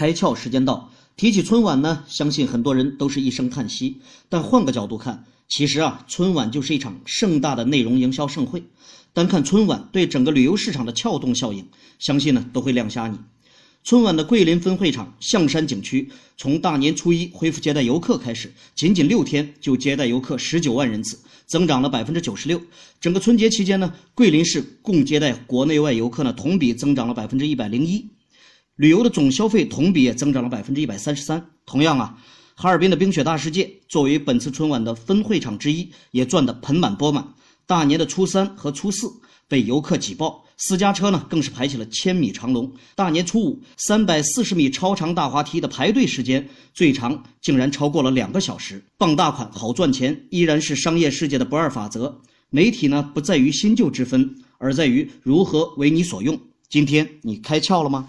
开窍时间到。提起春晚呢，相信很多人都是一声叹息。但换个角度看，其实啊，春晚就是一场盛大的内容营销盛会。单看春晚对整个旅游市场的撬动效应，相信呢都会亮瞎你。春晚的桂林分会场象山景区，从大年初一恢复接待游客开始，仅仅六天就接待游客十九万人次，增长了百分之九十六。整个春节期间呢，桂林市共接待国内外游客呢同比增长了百分之一百零一。旅游的总消费同比也增长了百分之一百三十三。同样啊，哈尔滨的冰雪大世界作为本次春晚的分会场之一，也赚得盆满钵满。大年的初三和初四被游客挤爆，私家车呢更是排起了千米长龙。大年初五，三百四十米超长大滑梯的排队时间最长竟然超过了两个小时。傍大款好赚钱，依然是商业世界的不二法则。媒体呢不在于新旧之分，而在于如何为你所用。今天你开窍了吗？